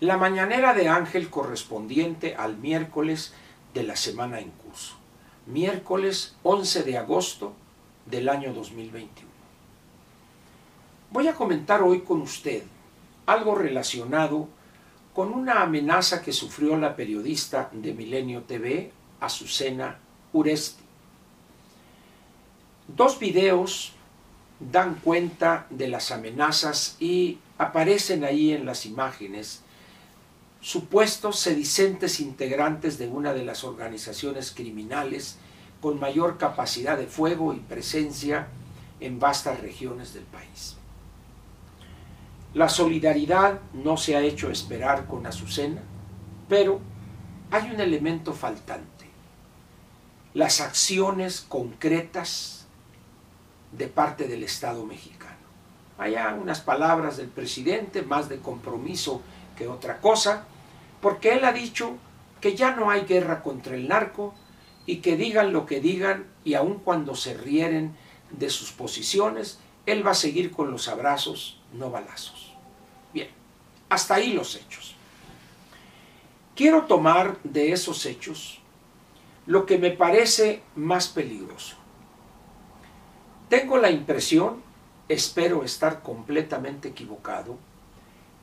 la mañanera de Ángel correspondiente al miércoles de la semana en curso, miércoles 11 de agosto del año 2021. Voy a comentar hoy con usted algo relacionado con una amenaza que sufrió la periodista de Milenio TV, Azucena Uresti. Dos videos dan cuenta de las amenazas y aparecen ahí en las imágenes supuestos sedicentes integrantes de una de las organizaciones criminales con mayor capacidad de fuego y presencia en vastas regiones del país. La solidaridad no se ha hecho esperar con Azucena, pero hay un elemento faltante. Las acciones concretas de parte del Estado mexicano. Hay unas palabras del presidente, más de compromiso que otra cosa, porque él ha dicho que ya no hay guerra contra el narco y que digan lo que digan y aun cuando se rieren de sus posiciones, él va a seguir con los abrazos, no balazos. Hasta ahí los hechos. Quiero tomar de esos hechos lo que me parece más peligroso. Tengo la impresión, espero estar completamente equivocado,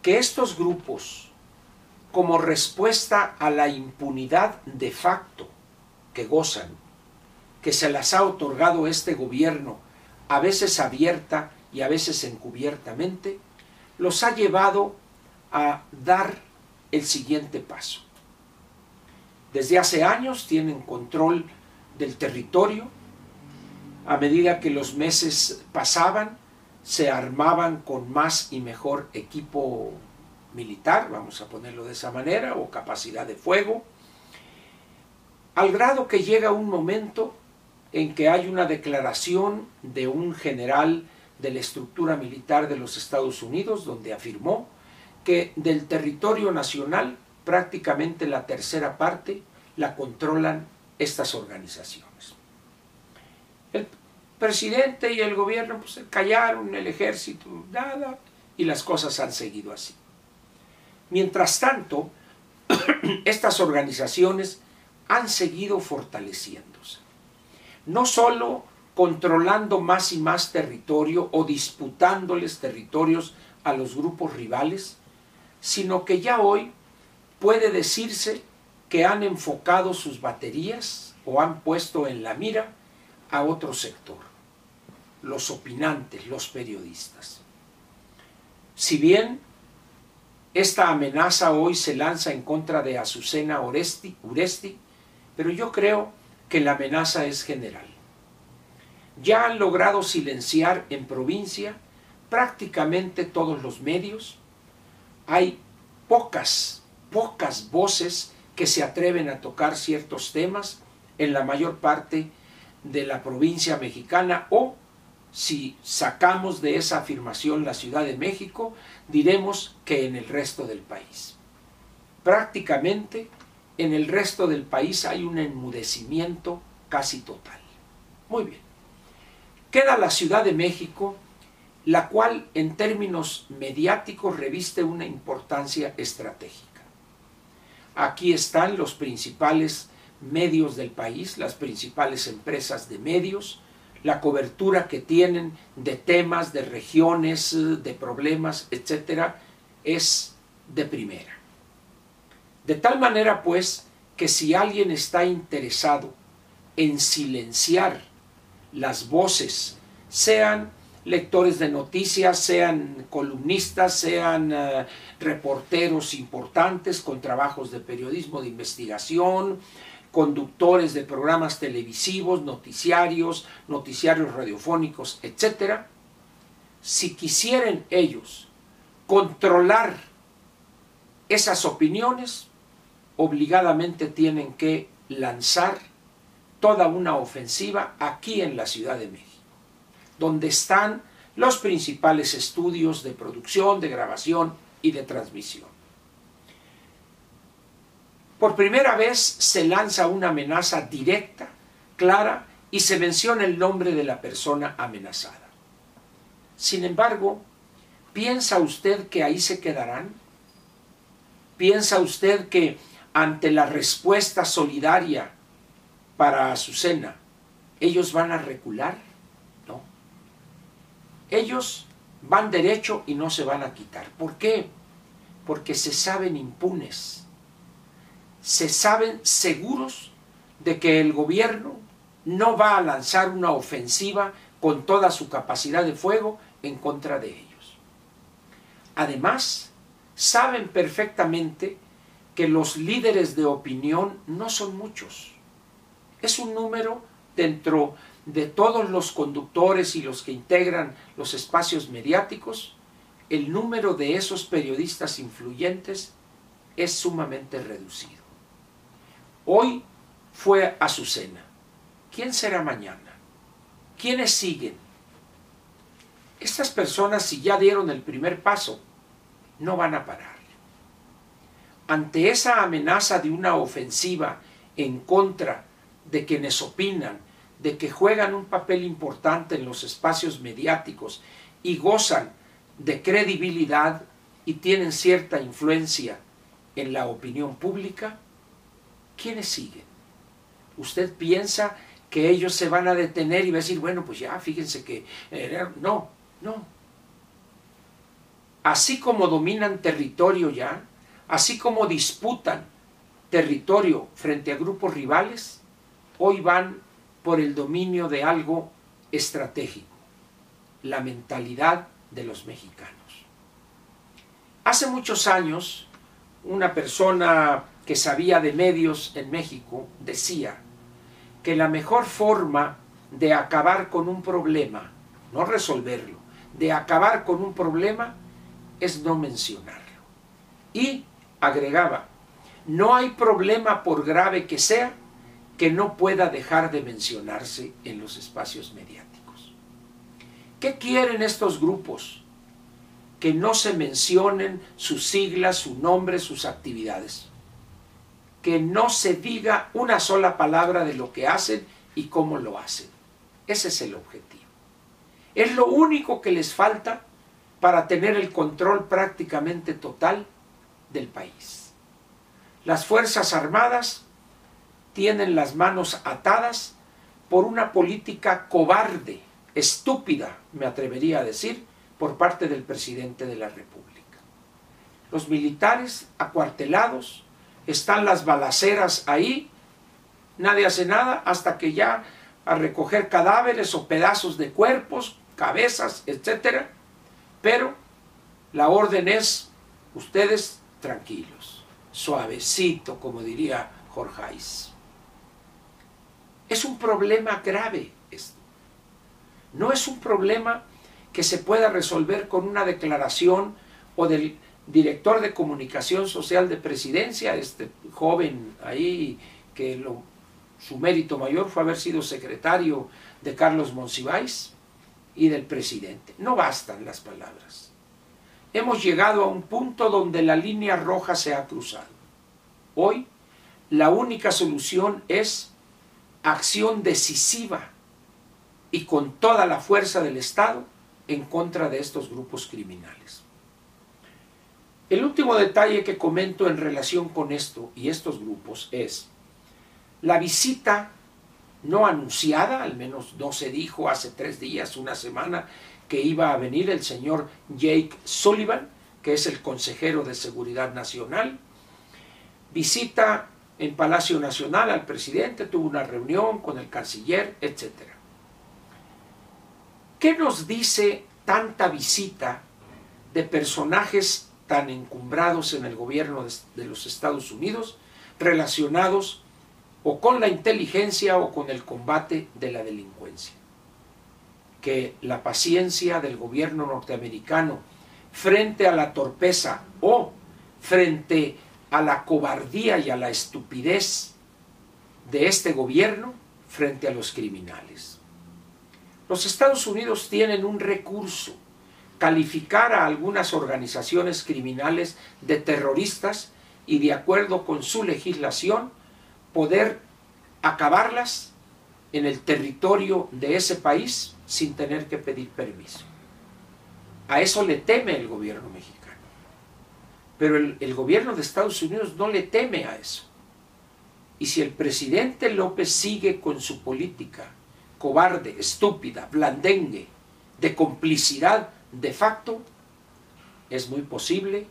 que estos grupos, como respuesta a la impunidad de facto que gozan, que se las ha otorgado este gobierno, a veces abierta y a veces encubiertamente, los ha llevado a dar el siguiente paso. Desde hace años tienen control del territorio. A medida que los meses pasaban, se armaban con más y mejor equipo militar, vamos a ponerlo de esa manera, o capacidad de fuego, al grado que llega un momento en que hay una declaración de un general de la estructura militar de los Estados Unidos, donde afirmó que del territorio nacional prácticamente la tercera parte la controlan estas organizaciones. El presidente y el gobierno pues, callaron, el ejército, nada, y las cosas han seguido así. Mientras tanto, estas organizaciones han seguido fortaleciéndose. No solo controlando más y más territorio o disputándoles territorios a los grupos rivales, sino que ya hoy puede decirse que han enfocado sus baterías o han puesto en la mira a otro sector, los opinantes, los periodistas. Si bien esta amenaza hoy se lanza en contra de Azucena Oresti, Uresti, pero yo creo que la amenaza es general. Ya han logrado silenciar en provincia prácticamente todos los medios, hay pocas, pocas voces que se atreven a tocar ciertos temas en la mayor parte de la provincia mexicana o si sacamos de esa afirmación la Ciudad de México, diremos que en el resto del país. Prácticamente en el resto del país hay un enmudecimiento casi total. Muy bien. Queda la Ciudad de México la cual en términos mediáticos reviste una importancia estratégica. Aquí están los principales medios del país, las principales empresas de medios, la cobertura que tienen de temas, de regiones, de problemas, etcétera, es de primera. De tal manera, pues, que si alguien está interesado en silenciar las voces, sean lectores de noticias, sean columnistas, sean eh, reporteros importantes con trabajos de periodismo de investigación, conductores de programas televisivos, noticiarios, noticiarios radiofónicos, etc. Si quisieran ellos controlar esas opiniones, obligadamente tienen que lanzar toda una ofensiva aquí en la Ciudad de México donde están los principales estudios de producción, de grabación y de transmisión. Por primera vez se lanza una amenaza directa, clara, y se menciona el nombre de la persona amenazada. Sin embargo, ¿piensa usted que ahí se quedarán? ¿Piensa usted que ante la respuesta solidaria para Azucena, ellos van a recular? No. Ellos van derecho y no se van a quitar. ¿Por qué? Porque se saben impunes, se saben seguros de que el gobierno no va a lanzar una ofensiva con toda su capacidad de fuego en contra de ellos. Además, saben perfectamente que los líderes de opinión no son muchos. Es un número dentro de todos los conductores y los que integran los espacios mediáticos, el número de esos periodistas influyentes es sumamente reducido. Hoy fue Azucena. ¿Quién será mañana? ¿Quiénes siguen? Estas personas, si ya dieron el primer paso, no van a parar. Ante esa amenaza de una ofensiva en contra de quienes opinan, de que juegan un papel importante en los espacios mediáticos y gozan de credibilidad y tienen cierta influencia en la opinión pública, ¿quiénes siguen? ¿Usted piensa que ellos se van a detener y va a decir, bueno, pues ya, fíjense que... Eh, no, no. Así como dominan territorio ya, así como disputan territorio frente a grupos rivales, hoy van por el dominio de algo estratégico, la mentalidad de los mexicanos. Hace muchos años, una persona que sabía de medios en México decía que la mejor forma de acabar con un problema, no resolverlo, de acabar con un problema es no mencionarlo. Y agregaba, no hay problema por grave que sea que no pueda dejar de mencionarse en los espacios mediáticos. ¿Qué quieren estos grupos? Que no se mencionen sus siglas, su nombre, sus actividades. Que no se diga una sola palabra de lo que hacen y cómo lo hacen. Ese es el objetivo. Es lo único que les falta para tener el control prácticamente total del país. Las Fuerzas Armadas tienen las manos atadas por una política cobarde, estúpida, me atrevería a decir, por parte del presidente de la República. Los militares acuartelados, están las balaceras ahí, nadie hace nada hasta que ya a recoger cadáveres o pedazos de cuerpos, cabezas, etcétera, pero la orden es ustedes tranquilos, suavecito, como diría Jorgeis. Es un problema grave esto. No es un problema que se pueda resolver con una declaración o del director de comunicación social de presidencia, este joven ahí que su mérito mayor fue haber sido secretario de Carlos Monsiváis y del presidente. No bastan las palabras. Hemos llegado a un punto donde la línea roja se ha cruzado. Hoy la única solución es acción decisiva y con toda la fuerza del Estado en contra de estos grupos criminales. El último detalle que comento en relación con esto y estos grupos es la visita no anunciada, al menos no se dijo hace tres días, una semana, que iba a venir el señor Jake Sullivan, que es el consejero de Seguridad Nacional. Visita en Palacio Nacional al presidente, tuvo una reunión con el canciller, etc. ¿Qué nos dice tanta visita de personajes tan encumbrados en el gobierno de los Estados Unidos relacionados o con la inteligencia o con el combate de la delincuencia. Que la paciencia del gobierno norteamericano frente a la torpeza o frente a la cobardía y a la estupidez de este gobierno frente a los criminales. Los Estados Unidos tienen un recurso, calificar a algunas organizaciones criminales de terroristas y de acuerdo con su legislación poder acabarlas en el territorio de ese país sin tener que pedir permiso. A eso le teme el gobierno mexicano. Pero el, gobierno de Estados Unidos no le teme a eso. Y si el presidente López sigue con su política cobarde, estúpida, blandengue, de complicidad de facto, es muy posible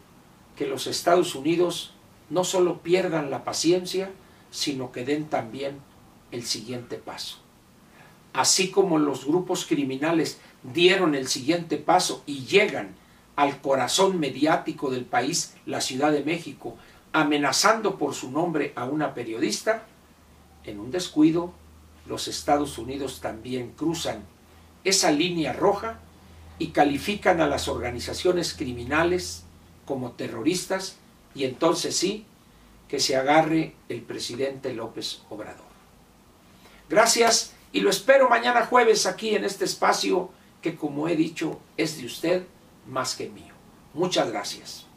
que los Estados Unidos no solo pierdan la paciencia, sino que den también el siguiente paso. Así como los grupos criminales dieron el siguiente paso y llegan al corazón mediático del país, la Ciudad de México, amenazando por su nombre a una periodista, en un descuido, los Estados Unidos también cruzan esa línea roja y califican a las organizaciones criminales como terroristas y entonces sí que se agarre el presidente López Obrador. Gracias y lo espero mañana jueves aquí en este espacio que como he dicho es de usted más que mío. Muchas gracias.